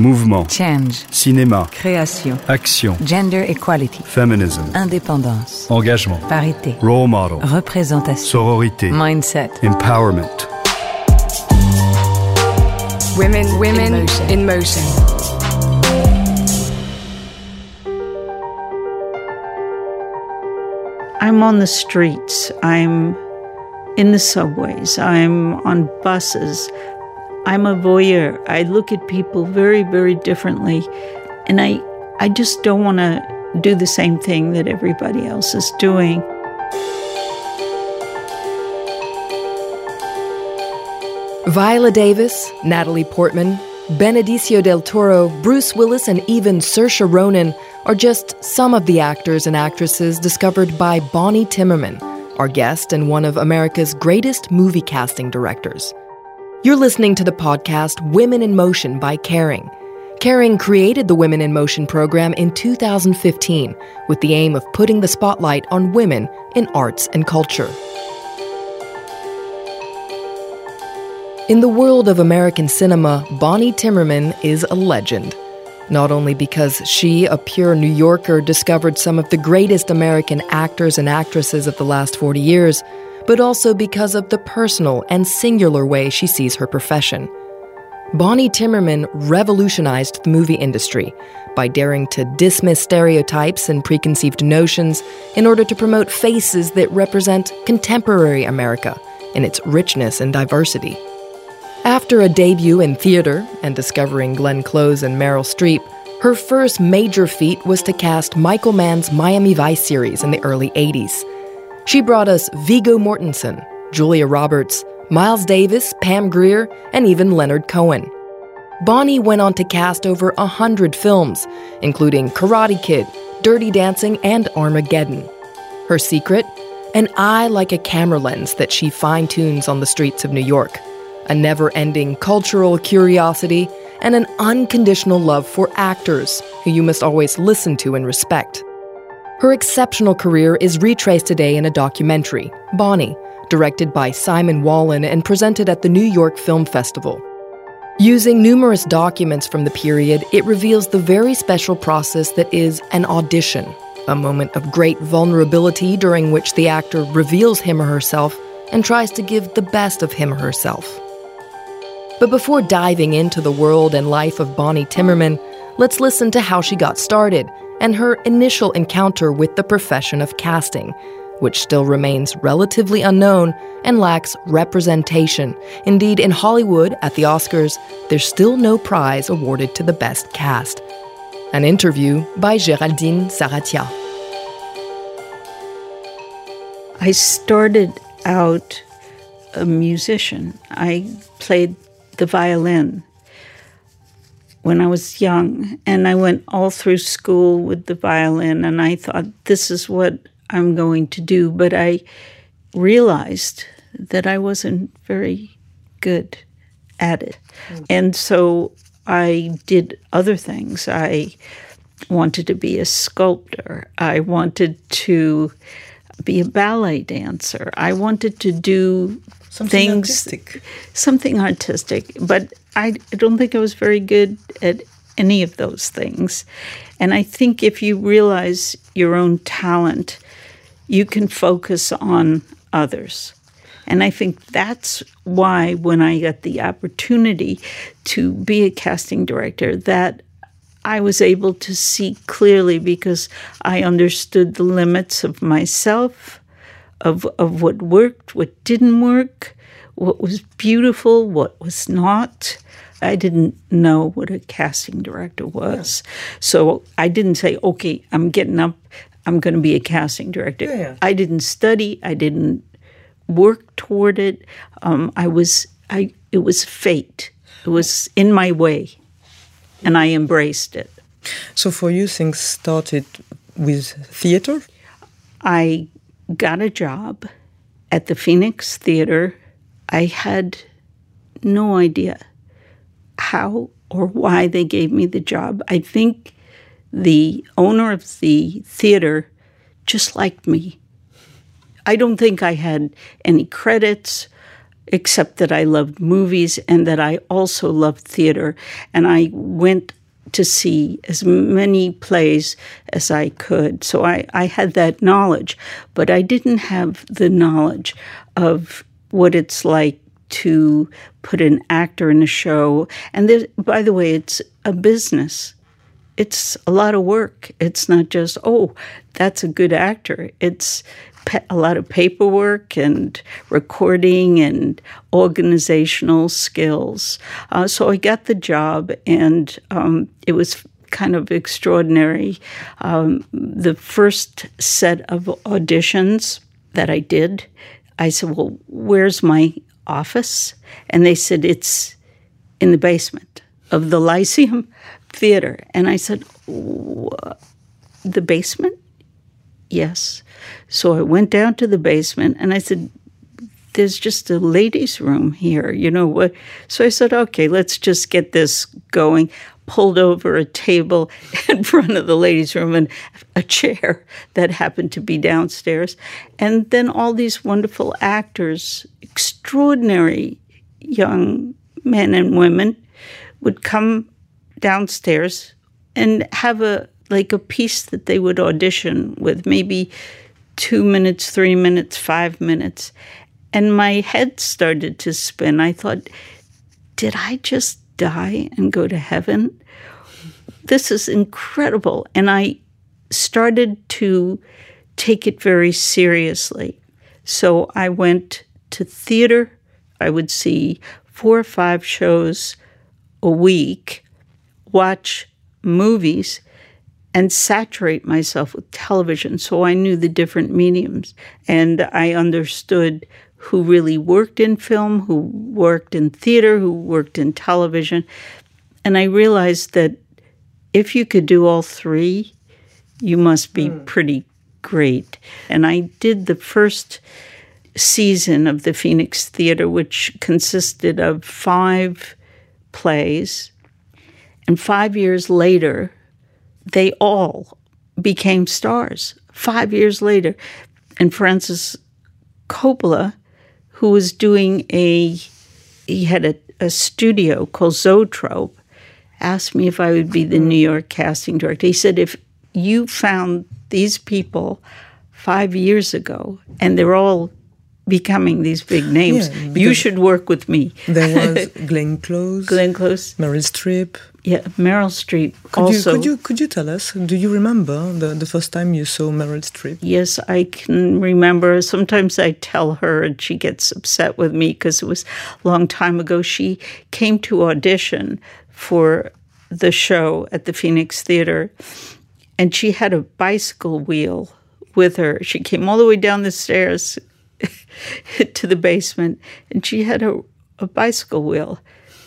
Mouvement. Change. Cinéma. Création. Action. Gender equality. Feminism. Indépendance. Engagement. Parité. Role model. Représentation. Sororité. Mindset. Empowerment. Women, women in motion. In motion. I'm on the streets. I'm in the subways. I'm on buses. I'm a voyeur. I look at people very, very differently. And I, I just don't want to do the same thing that everybody else is doing. Viola Davis, Natalie Portman, Benicio del Toro, Bruce Willis, and even Saoirse Ronan are just some of the actors and actresses discovered by Bonnie Timmerman, our guest and one of America's greatest movie casting directors. You're listening to the podcast Women in Motion by Kering. Kering created the Women in Motion program in 2015 with the aim of putting the spotlight on women in arts and culture. In the world of American cinema, Bonnie Timmerman is a legend. Not only because she, a pure New Yorker, discovered some of the greatest American actors and actresses of the last 40 years, but also because of the personal and singular way she sees her profession. Bonnie Timmerman revolutionized the movie industry by daring to dismiss stereotypes and preconceived notions in order to promote faces that represent contemporary America in its richness and diversity. After a debut in theater and discovering Glenn Close and Meryl Streep, her first major feat was to cast Michael Mann's Miami Vice series in the early 80s. She brought us Viggo Mortensen, Julia Roberts, Miles Davis, Pam Grier, and even Leonard Cohen. Bonnie went on to cast over a hundred films, including Karate Kid, Dirty Dancing, and Armageddon. Her secret? An eye like a camera lens that she fine tunes on the streets of New York a never ending cultural curiosity, and an unconditional love for actors who you must always listen to and respect. Her exceptional career is retraced today in a documentary, Bonnie, directed by Simon Wallon and presented at the New York Film Festival. Using numerous documents from the period, it reveals the very special process that is an audition, a moment of great vulnerability during which the actor reveals him or herself and tries to give the best of him or herself. But before diving into the world and life of Bonnie Timmerman, let's listen to how she got started and her initial encounter with the profession of casting, which still remains relatively unknown and lacks representation. Indeed, in Hollywood, at the Oscars, there's still no prize awarded to the best cast. An interview by Geraldine Saratia. I started out a musician. I played the violin when I was young, and I went all through school with the violin, and I thought, this is what I'm going to do. But I realized that I wasn't very good at it. Mm. And so I did other things. I wanted to be a sculptor, I wanted to be a ballet dancer, I wanted to do something things, artistic. Something artistic, but I, I don't think I was very good at any of those things. And I think if you realize your own talent, you can focus on others. And I think that's why when I got the opportunity to be a casting director, that I was able to see clearly because I understood the limits of myself of, of what worked, what didn't work, what was beautiful, what was not. I didn't know what a casting director was. Yeah. So I didn't say, okay, I'm getting up, I'm going to be a casting director. Yeah, yeah. I didn't study, I didn't work toward it. Um, I was, I, it was fate. It was in my way, and I embraced it. So for you, things started with theater? I got a job at the Phoenix Theater. I had no idea how or why they gave me the job. I think the owner of the theater just liked me. I don't think I had any credits. except that I loved movies and that I also loved theater. And I went to see as many plays as I could. So I, I had that knowledge, but I didn't have the knowledge of what it's like to put an actor in a show. And by the way, it's a business. It's a lot of work. It's not just, oh, that's a good actor. It's a lot of paperwork and recording and organizational skills. Uh, so I got the job, and um, it was kind of extraordinary. Um, the first set of auditions that I did, I said, Well, where's my office? And they said, It's in the basement of the Lyceum Theater. And I said, The basement? Yes. So I went down to the basement and I said, There's just a ladies' room here, you know what? So I said, Okay, let's just get this going. Pulled over a table in front of the ladies' room and a chair that happened to be downstairs. And then all these wonderful actors, extraordinary young men and women, would come downstairs and have a like a piece that they would audition with, maybe two minutes, three minutes, five minutes. And my head started to spin. I thought, did I just die and go to heaven? This is incredible. And I started to take it very seriously. So I went to theater. I would see four or five shows a week, watch movies, and saturate myself with television. So I knew the different mediums and I understood who really worked in film, who worked in theater, who worked in television. And I realized that if you could do all three, you must be mm. pretty great. And I did the first season of the Phoenix Theater, which consisted of five plays. And five years later, they all became stars five years later. And Francis Coppola, who was doing a, he had a, a studio called Zoetrope, asked me if I would be the mm-hmm. New York casting director. He said, if you found these people five years ago and they're all becoming these big names, yeah, you should work with me. There was Glenn Close, Glenn Close, Meryl Streep, yeah, Meryl Streep. Could also, you could you could you tell us? Do you remember the the first time you saw Meryl Streep? Yes, I can remember. Sometimes I tell her, and she gets upset with me because it was a long time ago. She came to audition for the show at the Phoenix Theater, and she had a bicycle wheel with her. She came all the way down the stairs to the basement, and she had a, a bicycle wheel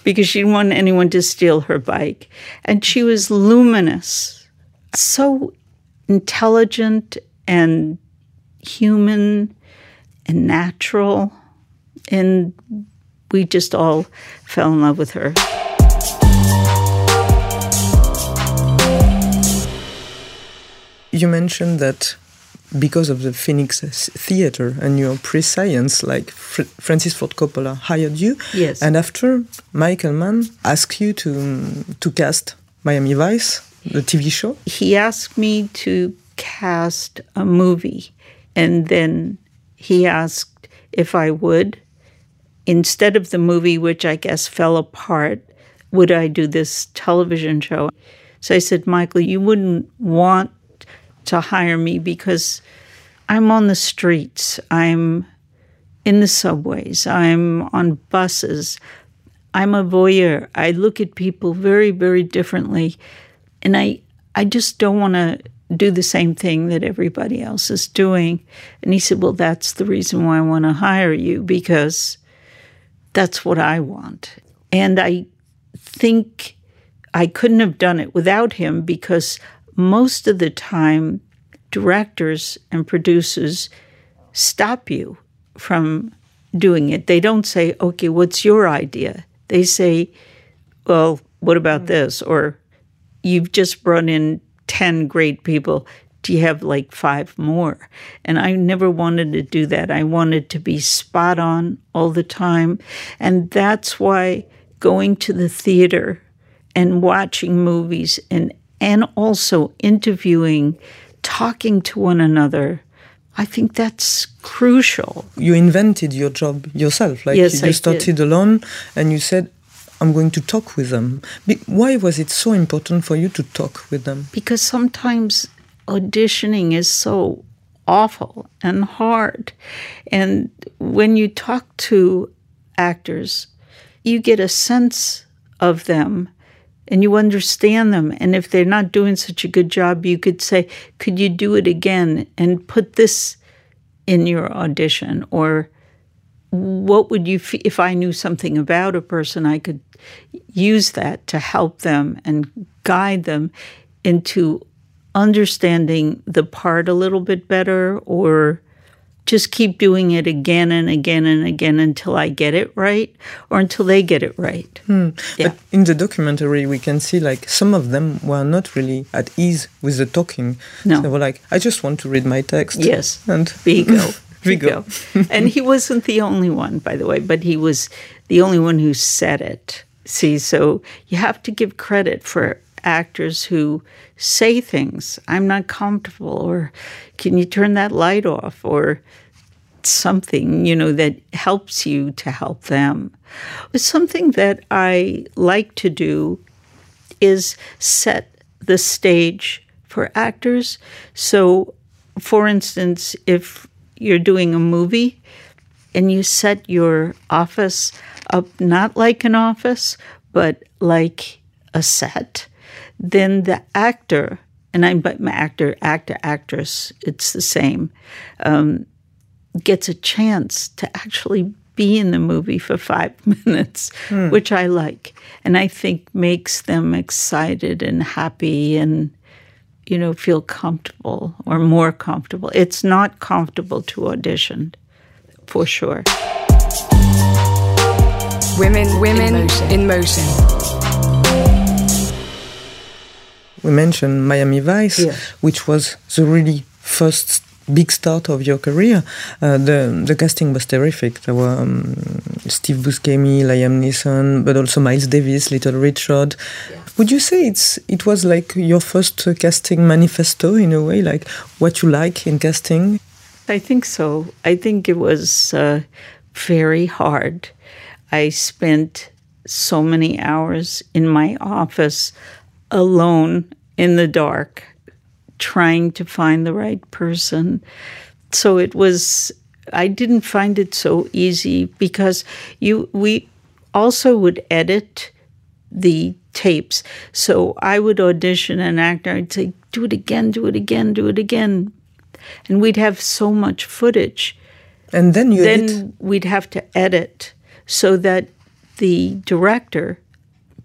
because she didn't want anyone to steal her bike. And she was luminous, so intelligent and human and natural. And we just all fell in love with her. You mentioned that because of the Phoenix Theater and your prescience, like Fr Francis Ford Coppola hired you. Yes. And after Michael Mann asked you to to cast Miami Vice, the TV show. He asked me to cast a movie, and then he asked if I would, instead of the movie, which I guess fell apart, would I do this television show? So I said, Michael, you wouldn't want to hire me because I'm on the streets, I'm in the subways, I'm on buses. I'm a voyeur. I look at people very, very differently. And I, I just don't want to do the same thing that everybody else is doing. And he said, Well, that's the reason why I want to hire you because that's what I want. And I think I couldn't have done it without him because most of the time, directors and producers stop you from doing it. They don't say, okay, what's your idea? They say, well, what about mm. this? Or you've just brought in 10 great people. do you have like five more? And I never wanted to do that. I wanted to be spot on all the time. And that's why going to the theater and watching movies and and also interviewing, talking to one another. I think that's crucial. You invented your job yourself. Like yes, you I started did. alone and you said, I'm going to talk with them. Why was it so important for you to talk with them? Because sometimes auditioning is so awful and hard. And when you talk to actors, you get a sense of them and you understand them. And if they're not doing such a good job, you could say, Could you do it again and put this in your audition? Or what would you, f- if I knew something about a person, I could use that to help them and guide them into understanding the part a little bit better or just keep doing it again and again and again until I get it right or until they get it right. Hmm. Yeah. But in the documentary, we can see like some of them were not really at ease with the talking. No. They were like, I just want to read my text. Yes. And Viggo. Viggo. and he wasn't the only one, by the way, but he was the only one who said it. See, so you have to give credit for actors who say things, I'm not comfortable, or can you turn that light off, or something, you know, that helps you to help them. Something that I like to do is set the stage for actors. So, for instance, if you're doing a movie and you set your office up not like an office, but like a set, then the actor, and I'm but my actor, actor, actress, it's the same, um, gets a chance to actually be in the movie for five minutes, which I like, and I think makes them excited and happy and you know feel comfortable or more comfortable. It's not comfortable to audition, for sure. Women, women in motion. In motion. We mentioned Miami Vice, which was the really first big start of your career. Uh, the the casting was terrific. There were um, Steve Buscemi, Liam Neeson, but also Miles Davis, Little Richard. Would you say it's it was like your first uh, casting manifesto in a way, like what you like in casting? I think so. I think it was uh, very hard. I spent so many hours in my office alone in the dark trying to find the right person. So it was I didn't find it so easy because you we also would edit the tapes. So I would audition an actor. I'd say, "Do it again, do it again, do it again," and we'd have so much footage. And then you then edit. we'd have to edit so that the director,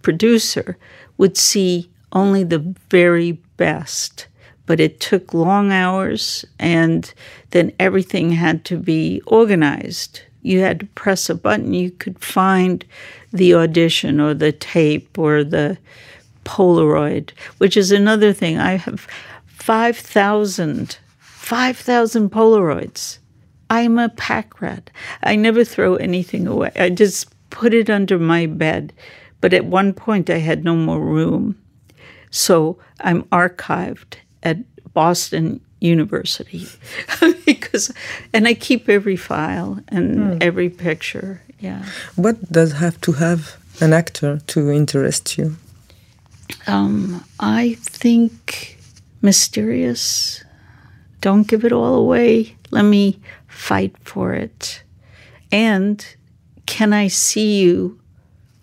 producer, would see only the very best. But it took long hours, and then everything had to be organized. You had to press a button, you could find the audition or the tape or the Polaroid, which is another thing. I have 5,000, 5,000 Polaroids. I'm a pack rat. I never throw anything away. I just put it under my bed. But at one point, I had no more room. So I'm archived at Boston University because, and I keep every file and every picture. Yeah. What does have to have an actor to interest you? Um, I think mysterious. Don't give it all away. Let me fight for it. And can I see you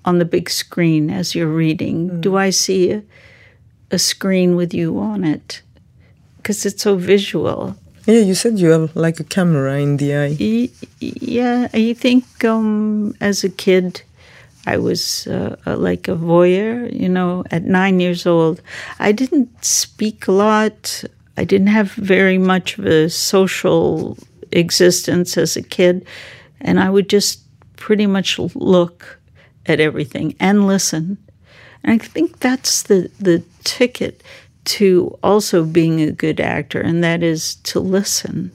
on the big screen as you're reading? Do I see a, a screen with you on it? Because it's so visual. Yeah, you said you have like a camera in the eye. Yeah, I think um, as a kid, I was uh, like a voyeur. You know, at nine years old, I didn't speak a lot. I didn't have very much of a social existence as a kid, and I would just pretty much look at everything and listen. And I think that's the the ticket to also being a good actor, and that is to listen.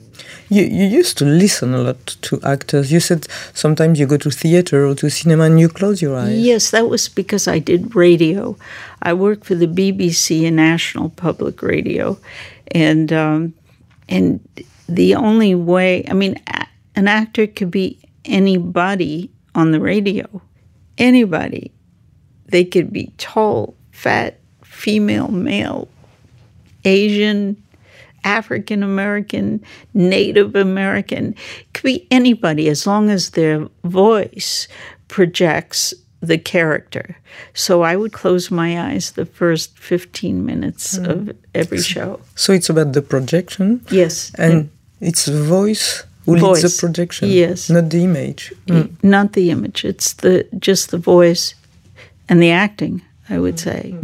You, you used to listen a lot to actors. You said sometimes you go to theater or to cinema and you close your eyes. Yes, that was because I did radio. I worked for the BBC and National Public Radio, and um, and the only way I mean, an actor could be anybody on the radio, anybody. They could be tall, fat, female, male, Asian, African American, Native American. It could be anybody as long as their voice projects the character. So I would close my eyes the first 15 minutes mm. of every show. So it's about the projection? Yes. And, and it's the voice who voice. leads the projection? Yes. Not the image? Mm. Not the image. It's the just the voice and the acting, I would say.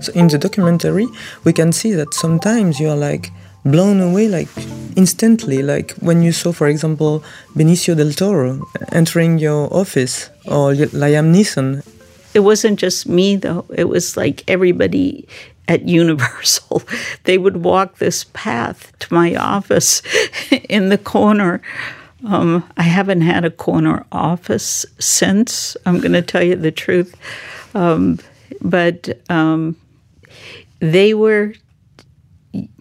So in the documentary, we can see that sometimes you are like blown away, like instantly, like when you saw, for example, Benicio del Toro entering your office or Liam Neeson. It wasn't just me, though. It was like everybody at Universal. they would walk this path to my office in the corner. Um, I haven't had a corner office since. I'm going to tell you the truth. Um, but um, they were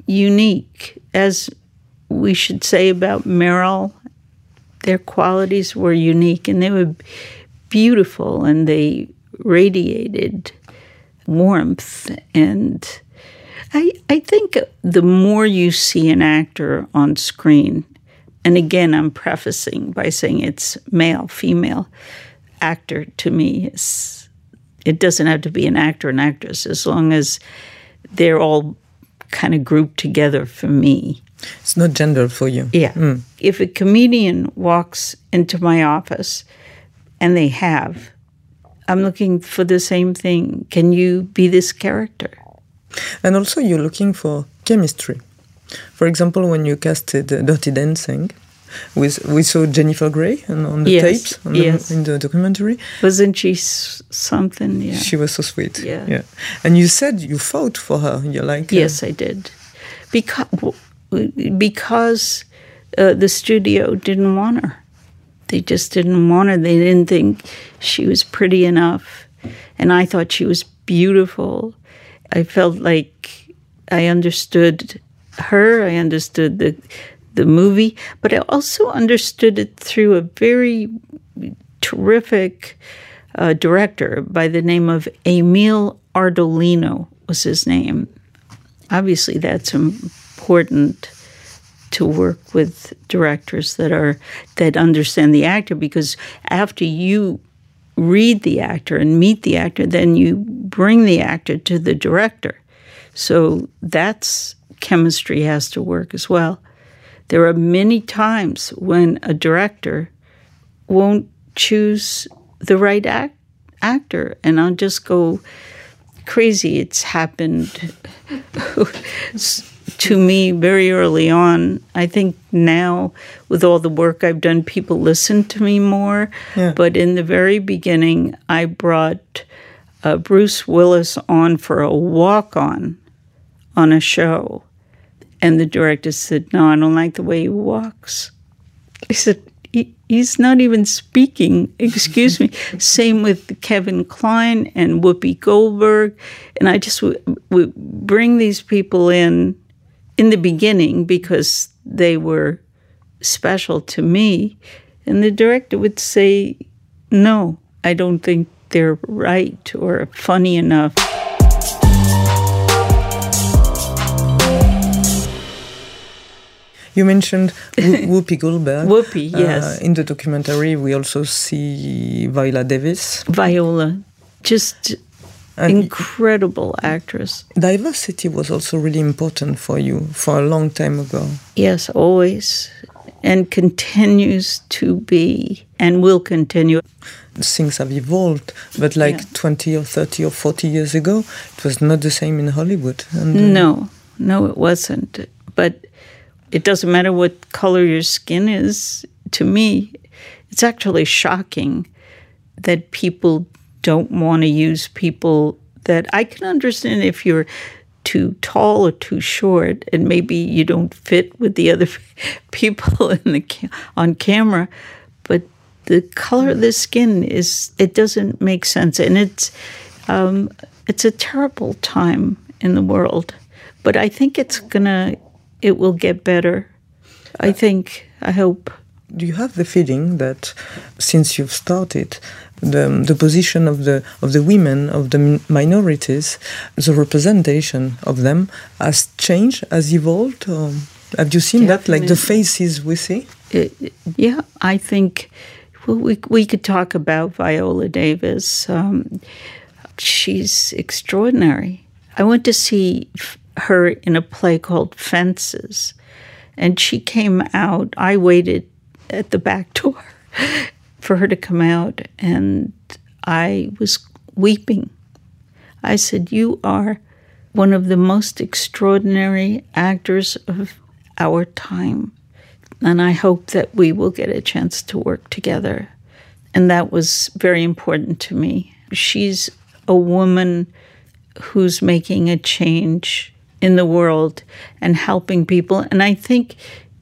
unique, as we should say about Meryl. Their qualities were unique and they were beautiful and they radiated warmth. And I, I think the more you see an actor on screen, and again, I'm prefacing by saying it's male, female actor to me. Is, it doesn't have to be an actor and actress as long as they're all kind of grouped together for me. It's not gender for you. Yeah. Mm. If a comedian walks into my office, and they have, I'm looking for the same thing. Can you be this character? And also, you're looking for chemistry. For example, when you casted Dirty Dancing, with we saw Jennifer Grey on, the yes, tapes on yes. the, in the documentary. Wasn't she something? Yeah. She was so sweet. Yeah. Yeah. And you said you fought for her. You're like yes, I did, because because uh, the studio didn't want her. They just didn't want her. They didn't think she was pretty enough, and I thought she was beautiful. I felt like I understood her. I understood the the movie, but I also understood it through a very terrific uh, director by the name of Emile Ardolino was his name. Obviously, that's important to work with directors that are that understand the actor because after you read the actor and meet the actor, then you bring the actor to the director. So that's chemistry has to work as well. There are many times when a director won't choose the right act- actor, and I'll just go crazy. It's happened to me very early on. I think now, with all the work I've done, people listen to me more. Yeah. But in the very beginning, I brought uh, Bruce Willis on for a walk on on a show. And the director said, No, I don't like the way he walks. I said, he, He's not even speaking. Excuse me. Same with Kevin Kline and Whoopi Goldberg. And I just would, would bring these people in in the beginning because they were special to me. And the director would say, No, I don't think they're right or funny enough. You mentioned Whoopi Goldberg. Whoopi, uh, yes. Uh, in the documentary, we also see Viola Davis. Viola, just and incredible actress. Diversity was also really important for you for a long time ago. Yes, always. And continues to be and will continue. Things have evolved, but like yeah. 20 or 30 or 40 years ago, it was not the same in Hollywood. And, uh, no, no, it wasn't but it doesn't matter what color your skin is. To me, it's actually shocking that people don't want to use people that I can understand if you're too tall or too short and maybe you don't fit with the other people in the on camera but the color of the skin is it doesn't make sense. And it's um, it's a terrible time in the world but I think it's gonna it will get better. I think I hope. Do you have the feeling that since you've started the, the position of the of the women of the minorities the representation of them has changed has evolved or have you seen Definitely. that like the faces we see it, yeah i think well, we, we could talk about viola davis um, she's extraordinary i went to see her in a play called fences and she came out i waited at the back door for her to come out, and I was weeping. I said, You are one of the most extraordinary actors of our time. And I hope that we will get a chance to work together. And that was very important to me. She's a woman who's making a change in the world and helping people. And I think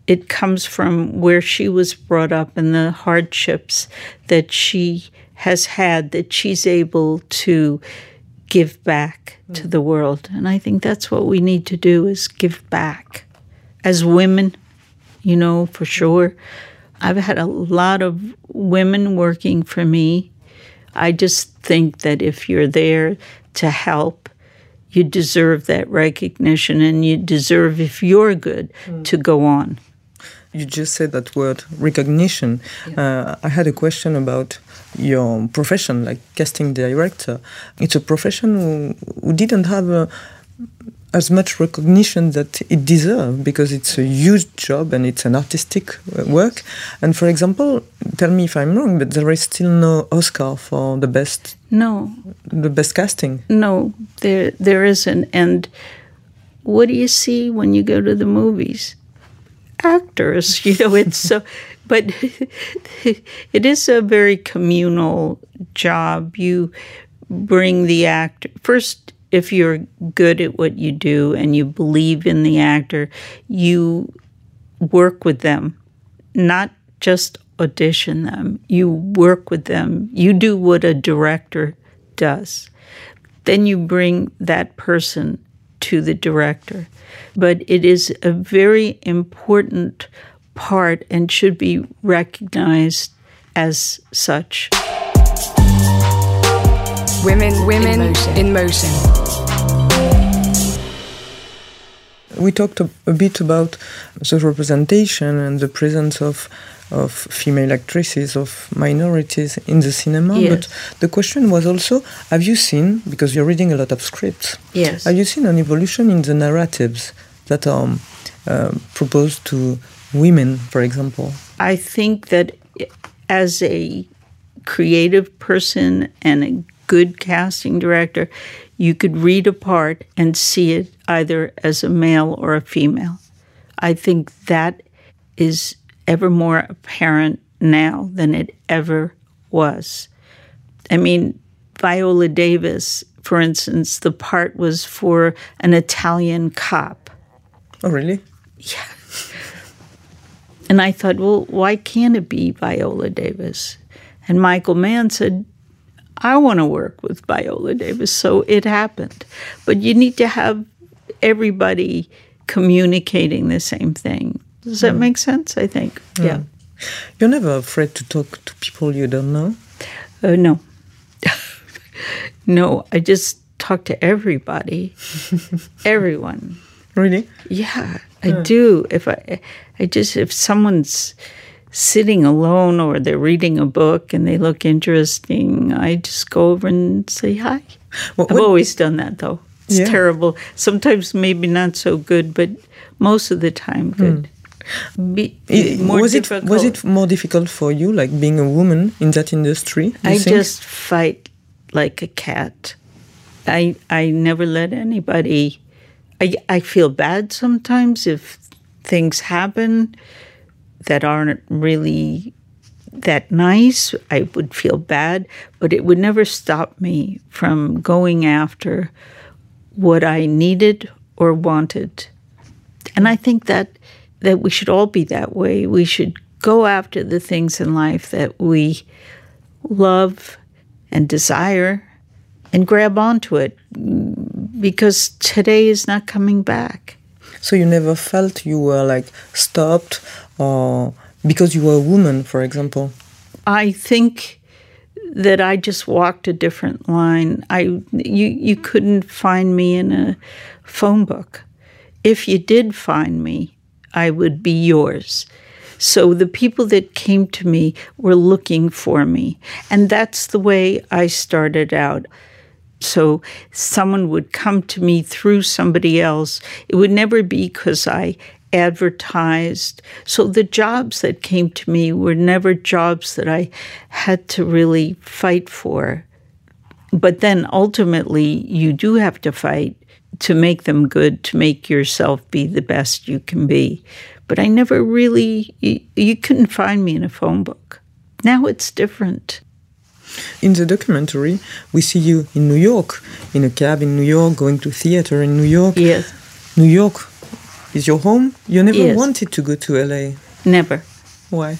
it comes from where she was brought up and the hardships that she has had that she's able to give back mm. to the world and i think that's what we need to do is give back as women you know for sure i've had a lot of women working for me i just think that if you're there to help you deserve that recognition and you deserve if you're good mm. to go on you just said that word recognition. Yeah. Uh, I had a question about your profession, like casting director. It's a profession who, who didn't have a, uh, as much recognition that it deserved because it's a huge job and it's an artistic uh, work. And for example, tell me if I'm wrong, but there is still no Oscar for the best. No. The best casting. No, there there isn't. And what do you see when you go to the movies? Actors. You know, it's so, but it is a very communal job. You bring the actor first. If you're good at what you do and you believe in the actor, you work with them, not just audition them. You work with them. You do what a director does. Then you bring that person to the director but it is a very important part and should be recognized as such. Women, women in motion. In motion. We talked a, a bit about the representation and the presence of of female actresses, of minorities in the cinema. Yes. But the question was also have you seen, because you're reading a lot of scripts, yes. have you seen an evolution in the narratives that are uh, proposed to women, for example? I think that as a creative person and a good casting director, you could read a part and see it either as a male or a female. I think that is ever more apparent now than it ever was. I mean, Viola Davis, for instance, the part was for an Italian cop Oh, really? Yeah. And I thought, well, why can't it be Viola Davis? And Michael Mann said, I want to work with Viola Davis. So it happened. But you need to have everybody communicating the same thing. Does that mm. make sense? I think. Mm. Yeah. You're never afraid to talk to people you don't know? Uh, no. no, I just talk to everybody, everyone. Really? Yeah, I do. If I, I just if someone's sitting alone or they're reading a book and they look interesting, I just go over and say hi. Well, I've always done that though. It's yeah. terrible. Sometimes maybe not so good, but most of the time good. Hmm. Be, it, was difficult. it was it more difficult for you, like being a woman in that industry? I think? just fight like a cat. I I never let anybody I, I feel bad sometimes if things happen that aren't really that nice. I would feel bad, but it would never stop me from going after what I needed or wanted. And I think that that we should all be that way. We should go after the things in life that we love and desire and grab onto it because today is not coming back. So you never felt you were like stopped or because you were a woman, for example? I think that I just walked a different line. I you you couldn't find me in a phone book. If you did find me, I would be yours. So the people that came to me were looking for me. And that's the way I started out. So someone would come to me through somebody else. It would never be because I advertised. So the jobs that came to me were never jobs that I had to really fight for. But then ultimately, you do have to fight to make them good, to make yourself be the best you can be. But I never really, you, you couldn't find me in a phone book. Now it's different. In the documentary, we see you in New York, in a cab in New York, going to theater in New York. Yes. New York is your home? You never Yes. wanted to go to LA. Never. Why?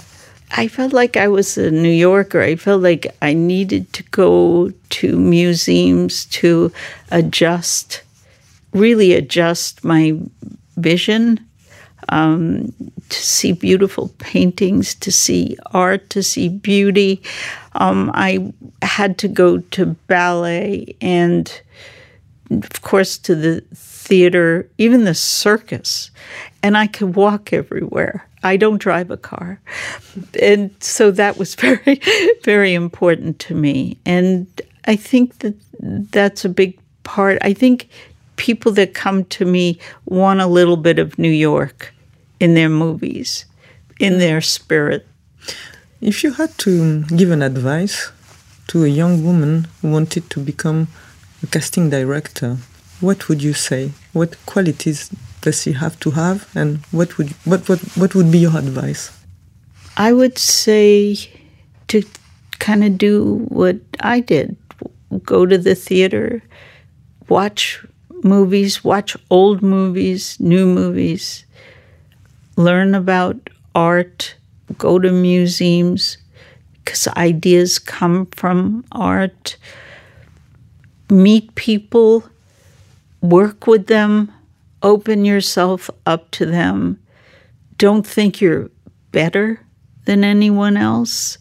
I felt like I was a New Yorker. I felt like I needed to go to museums to adjust, really adjust my vision, um, to see beautiful paintings, to see art, to see beauty. Um, I had to go to ballet and, of course, to the theater, even the circus, and I could walk everywhere. I don't drive a car. And so that was very, very important to me. And I think that that's a big part. I think people that come to me want a little bit of New York in their movies, in their spirit. If you had to give an advice to a young woman who wanted to become a casting director, what would you say? What qualities does she have to have, and what would what what what would be your advice? I would say to kind of do what I did go to the theater, watch movies, watch old movies, new movies, learn about art, go to museums, because ideas come from art, meet people, work with them, open yourself up to them. Don't think you're better than anyone else.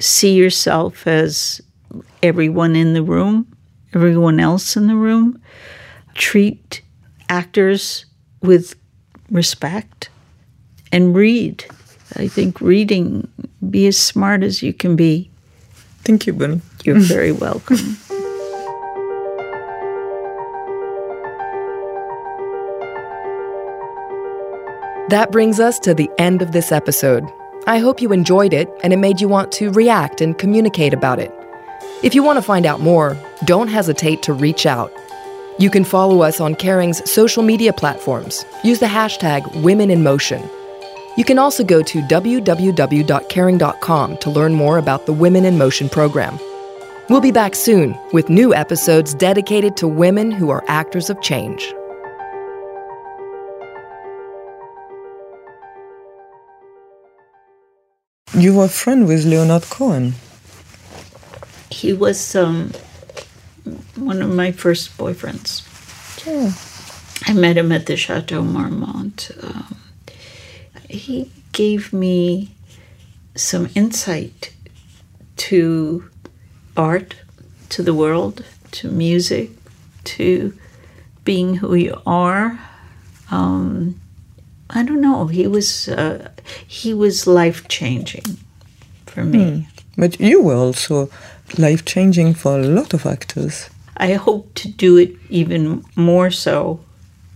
See yourself as everyone in the room, everyone else in the room. Treat actors with respect and read. I think reading, be as smart as you can be. Thank you, Bonnie. You're very welcome. That brings us to the end of this episode. I hope you enjoyed it and it made you want to react and communicate about it. If you want to find out more, don't hesitate to reach out. You can follow us on Kering's social media platforms. Use the hashtag Women in Motion. You can also go to www.kering.com to learn more about the Women in Motion program. We'll be back soon with new episodes dedicated to women who are actors of change. You were a friend with Leonard Cohen. he was um, one of my first boyfriends. I met him at the Chateau Marmont. Um, he gave me some insight to art, to the world, to music, to being who you are. Um, I don't know. He was uh, he was life changing for me. But you were also life changing for a lot of actors. I hope to do it even more so,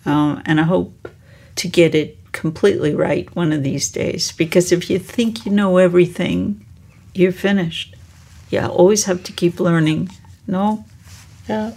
um, and I hope to get it completely right one of these days. Because if you think you know everything, you're finished. You always have to keep learning. No? Yeah.